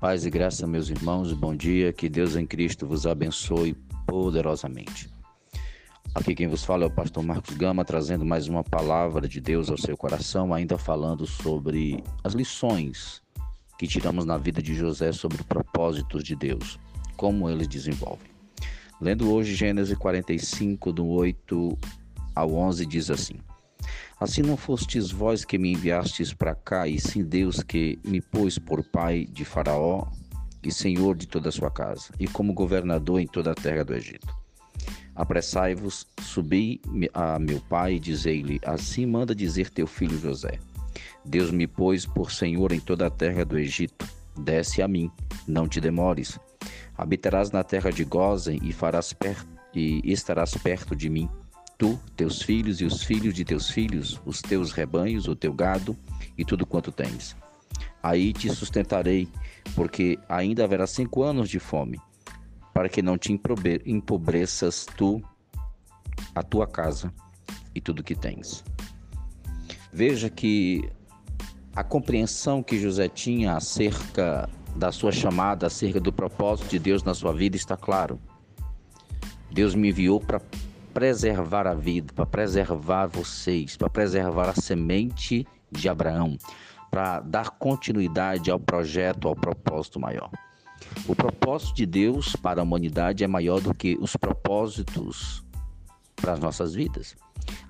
Paz e graça, meus irmãos, bom dia. Que Deus em Cristo vos abençoe poderosamente. Aqui quem vos fala é o pastor Marcos Gama, trazendo mais uma palavra de Deus ao seu coração, ainda falando sobre as lições que tiramos na vida de José sobre propósitos de Deus, como eles desenvolvem. Lendo hoje Gênesis 45, do 8 ao 11, diz assim: Assim não fostes vós que me enviastes para cá, e sim Deus que me pôs por pai de Faraó e senhor de toda a sua casa, e como governador em toda a terra do Egito. Apressai-vos, subi a meu pai e dizei-lhe: Assim manda dizer teu filho José: Deus me pôs por senhor em toda a terra do Egito. Desce a mim, não te demores. Habitarás na terra de Gozen e farás perto e estarás perto de mim tu, teus filhos e os filhos de teus filhos, os teus rebanhos, o teu gado e tudo quanto tens. Aí te sustentarei, porque ainda haverá cinco anos de fome, para que não te empobreças tu, a tua casa e tudo que tens. Veja que a compreensão que José tinha acerca da sua chamada, acerca do propósito de Deus na sua vida está claro. Deus me enviou para preservar a vida, para preservar vocês, para preservar a semente de Abraão, para dar continuidade ao projeto, ao propósito maior. O propósito de Deus para a humanidade é maior do que os propósitos para as nossas vidas.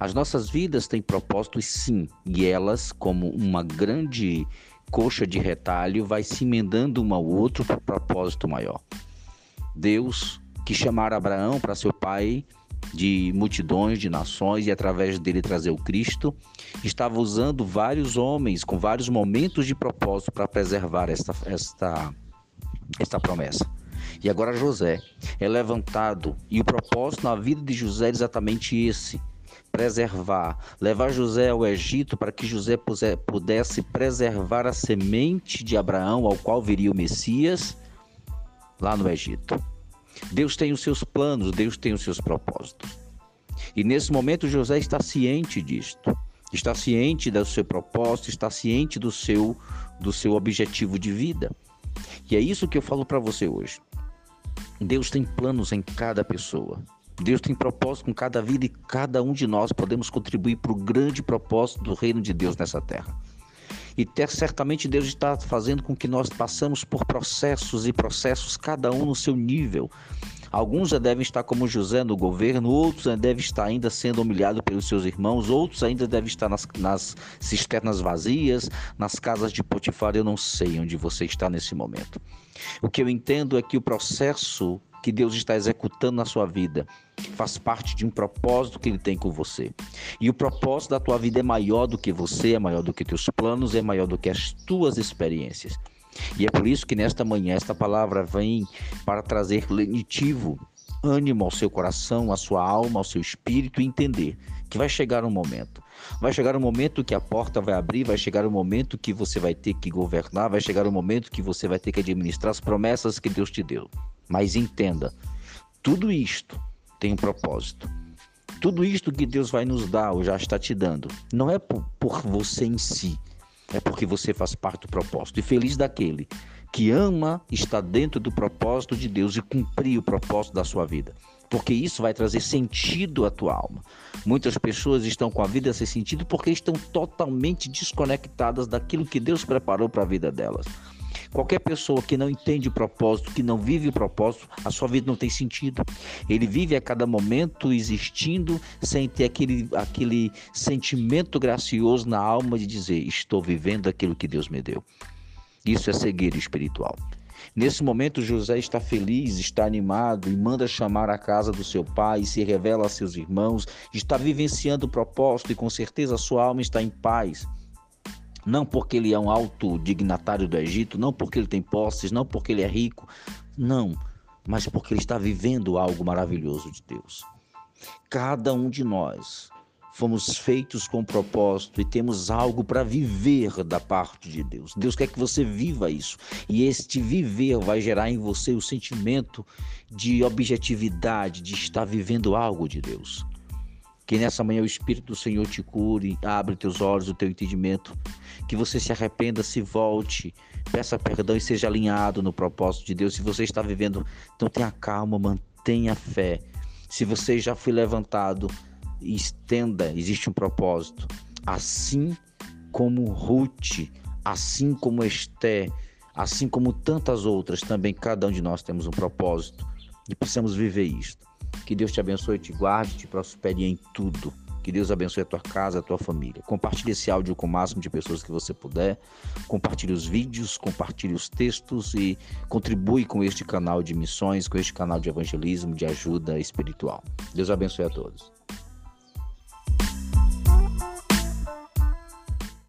As nossas vidas têm propósitos sim, e elas, como uma grande coxa de retalho, vai se emendando uma ao outro para o propósito maior. Deus que chamara Abraão para seu pai de multidões, de nações e através dele trazer o Cristo, estava usando vários homens com vários momentos de propósito para preservar esta, esta, esta promessa. E agora José é levantado e o propósito na vida de José é exatamente esse: preservar, levar José ao Egito para que José pudesse preservar a semente de Abraão, ao qual viria o Messias, lá no Egito. Deus tem os seus planos, Deus tem os seus propósitos. E nesse momento José está ciente disto. Está ciente do seu propósito, está ciente do seu do seu objetivo de vida. E é isso que eu falo para você hoje. Deus tem planos em cada pessoa. Deus tem propósito com cada vida e cada um de nós podemos contribuir para o grande propósito do reino de Deus nessa terra. E ter, certamente Deus está fazendo com que nós passamos por processos e processos, cada um no seu nível. Alguns já devem estar como José no governo, outros já devem estar ainda sendo humilhados pelos seus irmãos, outros ainda devem estar nas, nas cisternas vazias, nas casas de Potifar. Eu não sei onde você está nesse momento. O que eu entendo é que o processo que Deus está executando na sua vida faz parte de um propósito que Ele tem com você. E o propósito da tua vida é maior do que você, é maior do que teus planos, é maior do que as tuas experiências. E é por isso que nesta manhã esta palavra vem para trazer lenitivo ânimo ao seu coração, à sua alma, ao seu espírito e entender que vai chegar um momento. Vai chegar um momento que a porta vai abrir, vai chegar um momento que você vai ter que governar, vai chegar um momento que você vai ter que administrar as promessas que Deus te deu. Mas entenda, tudo isto tem um propósito. Tudo isto que Deus vai nos dar ou já está te dando, não é por, por você em si, é porque você faz parte do propósito. E feliz daquele que ama estar dentro do propósito de Deus e cumprir o propósito da sua vida. Porque isso vai trazer sentido à tua alma. Muitas pessoas estão com a vida sem sentido porque estão totalmente desconectadas daquilo que Deus preparou para a vida delas. Qualquer pessoa que não entende o propósito, que não vive o propósito, a sua vida não tem sentido. Ele vive a cada momento existindo sem ter aquele, aquele sentimento gracioso na alma de dizer: Estou vivendo aquilo que Deus me deu. Isso é cegueira espiritual. Nesse momento, José está feliz, está animado e manda chamar a casa do seu pai, se revela a seus irmãos, está vivenciando o propósito e com certeza a sua alma está em paz não porque ele é um alto dignatário do Egito, não porque ele tem posses, não porque ele é rico, não, mas porque ele está vivendo algo maravilhoso de Deus. Cada um de nós fomos feitos com propósito e temos algo para viver da parte de Deus. Deus quer que você viva isso. E este viver vai gerar em você o sentimento de objetividade, de estar vivendo algo de Deus. Que nessa manhã o Espírito do Senhor te cure, abre teus olhos, o teu entendimento que você se arrependa, se volte, peça perdão e seja alinhado no propósito de Deus. Se você está vivendo, então tenha calma, mantenha fé. Se você já foi levantado, estenda, existe um propósito. Assim como Ruth, assim como Esté, assim como tantas outras, também cada um de nós temos um propósito e precisamos viver isto. Que Deus te abençoe, te guarde, te prospere em tudo. Que Deus abençoe a tua casa, a tua família. Compartilhe esse áudio com o máximo de pessoas que você puder. Compartilhe os vídeos, compartilhe os textos e contribui com este canal de missões, com este canal de evangelismo, de ajuda espiritual. Deus abençoe a todos.